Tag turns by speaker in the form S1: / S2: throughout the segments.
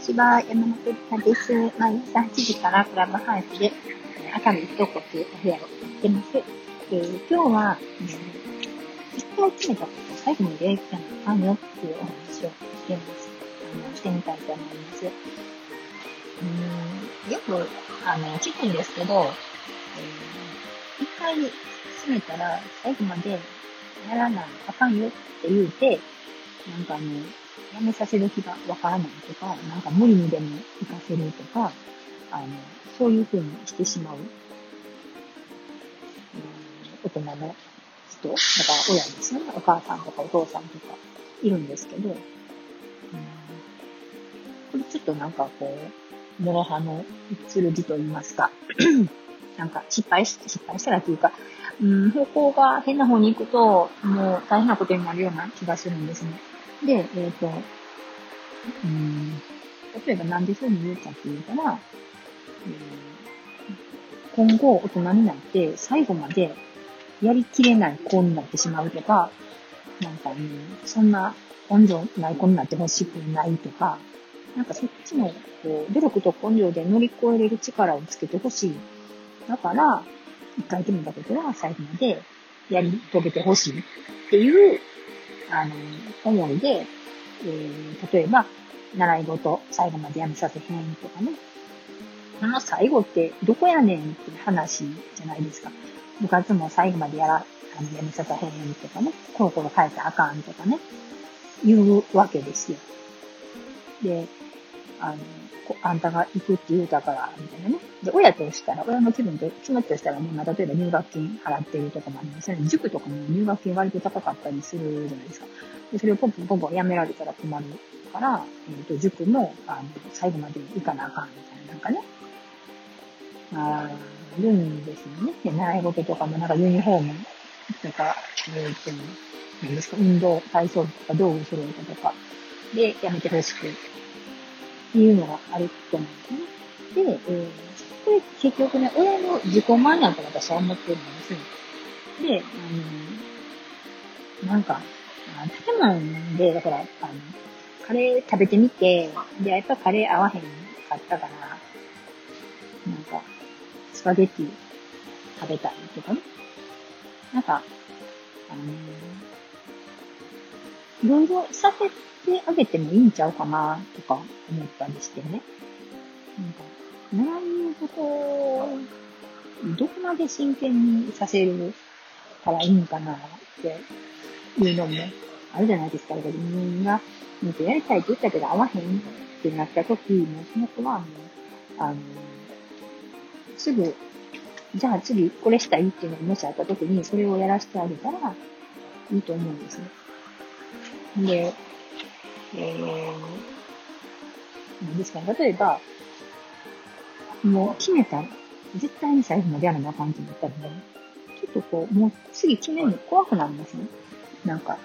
S1: ちは、山本里香です。毎朝8時からクラブハウスで、朝の一言というお部屋をやってます。えー、今日は、えー、一回決めたことを最後までやりたのあかんよっていうお話をしてます。あの、してみたいと思います。うん、よく、あの、聞くんですけど、えー、一回決めたら最後までやらなあかんよって言うて、なんかあの、やめさせる気がわからないとか、なんか無理にでも行かせるとか、あの、そういうふうにしてしまう、うん、大人の人、だから親ですね、お母さんとかお父さんとかいるんですけど、うん、これちょっとなんかこう、諸刃の剣と言いますか、なんか失敗し、失敗したらというか、うん、方向が変な方に行くと、もう大変なことになるような気がするんですね。で、えっ、ー、と、うん、例えばなんでそういうに言うかっていうから、今後大人になって最後までやりきれない子になってしまうとか、なんか、うん、そんな根性ない子になってほしくないとか、なんかそっちの、こう、努力と根性で乗り越えれる力をつけてほしい。だから、一回決めたことは最後までやり遂げてほしいっていう、あの、思いで、えー、例えば、習い事最後までやめさせへんとかね。あの最後ってどこやねんって話じゃないですか。部活も最後までやら、あの、やめさせへんとかね。コロコロ変えたらあかんとかね。言うわけですよ。で、あの、あんたが行くって言うたから、みたいなね。で、親としたら、親の気分と、気持ちとしたらね、まあ、例えば入学金払ってるとかもありますよね。塾とかも入学金割と高かったりするじゃないですか。で、それをポンポンポンポンやめられたら困るから、えっ、ー、と、塾も、あの、最後まで行かなあかんみたいな、なんかね。あるんですよね。で、習い事とかもなんかユニフォームとか、えっ、ー、と、何ですか、運動、体操とか道具揃えたとか、で、やめてほしくていうのがあると思うんですね。で、えー、これ結局ね、親の自己満やと私は思ってるんですね。で、あの、なんか、建物で、だから、あの、カレー食べてみて、で、やっぱカレー合わへんかったから、なんか、スパゲッティ食べたいとかね。なんか、あのいろいろさせてあげてもいいんちゃうかな、とか思ったりしてね。なんか、習い事を、どこまで真剣にさせるからいいんかな、っていうのもあるじゃないですか。だから自分が、もっとやりたいって言ったけど合わへんってなった時、もうその子はもう、あの、すぐ、じゃあ次これしたいっていうのがもしあった時に、それをやらせてあげたらいいと思うんですね。で、えー、何ですかね。例えば、もう決めた絶対に最後までやらなあかんってなったらね、ちょっとこう、もう次決めるの怖くなりますね。なんか、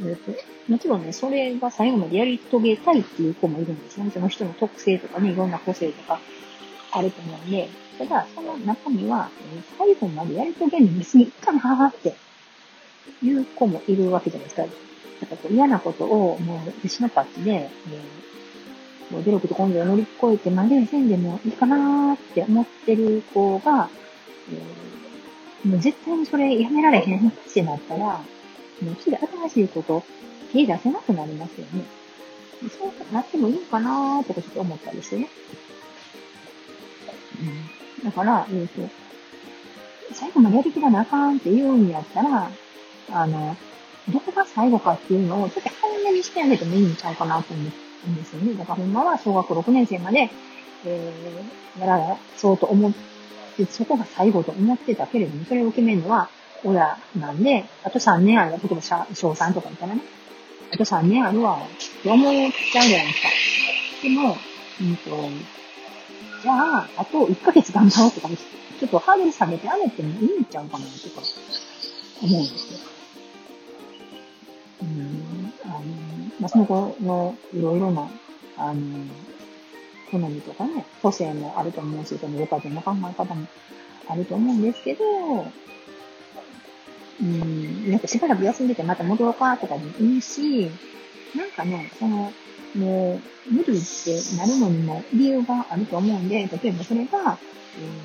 S1: えっと、もちろんね、それが最後までやり遂げたいっていう子もいるんですね。その人の特性とかね、いろんな個性とかあると思うんで、ただ、その中身は、えー、最後までやり遂げるの別にいいかなっていう子もいるわけじゃないですか。だかこう嫌なことをもう牛のパッチで、えー、もう努力と根性を乗り越えてまでせんでもいいかなーって思ってる子が、えー、もう絶対にそれやめられへんってなったら、もう次新しいこと、手出せなくなりますよね。そうなってもいいのかなーとかちょっと思ったりしてね。うん。だから、えっ、ー、と、最後までやりきらなあかんって言うんやったら、あの、どこが最後かっていうのをちょっと早めにしてあげてもいいんちゃうかなと思うんですよね。だからほんまは小学6年生まで、えー、やらそうと思って、そこが最後と思ってたけれども、それを決めるのは、親なんで、あと3年あるわ。例えば小3とか言ったらね、あと3年あるわ、って思っちゃうじゃないですか。でも、うんと、じゃあ、あと1ヶ月頑張ろうとか、ちょっとハードル下げてあげてもいいんちゃうかな、とか、思うんですよ。まあ、その子のいろいろな、あの、好みとかね、個性もあると思うし、そのご家庭の考え方もあると思うんですけど、うん、なんかしばらく休んでてまた戻ろうかとかでもいいし、なんかね、その、もう、無理ってなるのにも理由があると思うんで、例えばそれが、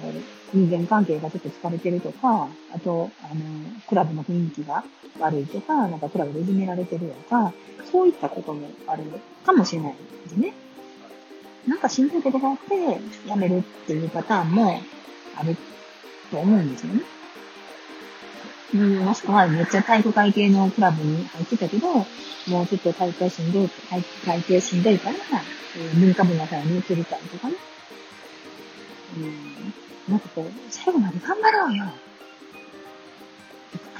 S1: えー、人間関係がちょっと疲れてるとか、あと、あの、クラブの雰囲気が悪いとか、なんかクラブでいじめられてるとか、そういったこともあるかもしれないですね。なんかしんどいことがあって、辞めるっていうパターンもあると思うんですよね。うん、もしくはめっちゃ体育会系のクラブに入ってたけど、もうちょっと大会しんどい、大会しんどいから、えー、文化部の方に移りたいとかね。うん、なんかこう、最後まで頑張ろうよ。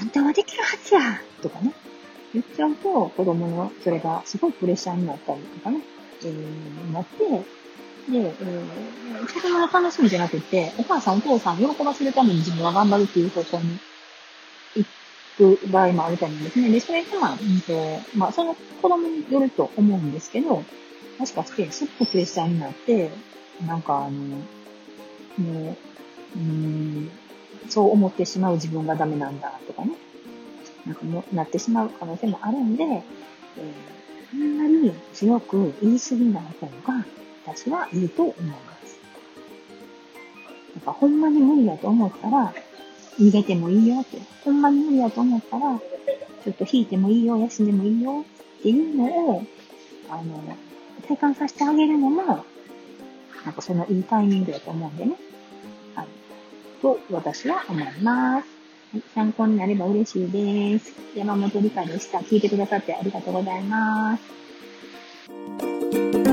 S1: あんたはできるはずやとかね。言っちゃうと、子供のそれがすごいプレッシャーになったりとかね、えー、なって、で、えー、子供の楽しみじゃなくて、お母さんお父さん喜ばせるために自分は頑張るっていう方向に行く場合もあると思うんですね。で、それが、うんと、まあ、その子供によると思うんですけど、もしかして、すっごくプレッシャーになって、なんかあの、もう、うん、そう思ってしまう自分がダメなんだとかね。なんかもなってしまう可能性もあるんで、えー、あんまり強く言い過ぎない方が私はいいと思います。なんかほんまに無理だと思ったら、逃げてもいいよって。ほんまに無理だと思ったら、ちょっと引いてもいいよ、休んでもいいよっていうのを、あの、体感させてあげるのも、なんかそのいいタイミングだと思うんでね。と私は思います。参考になれば嬉しいです。山本理香でした。聞いてくださってありがとうございます。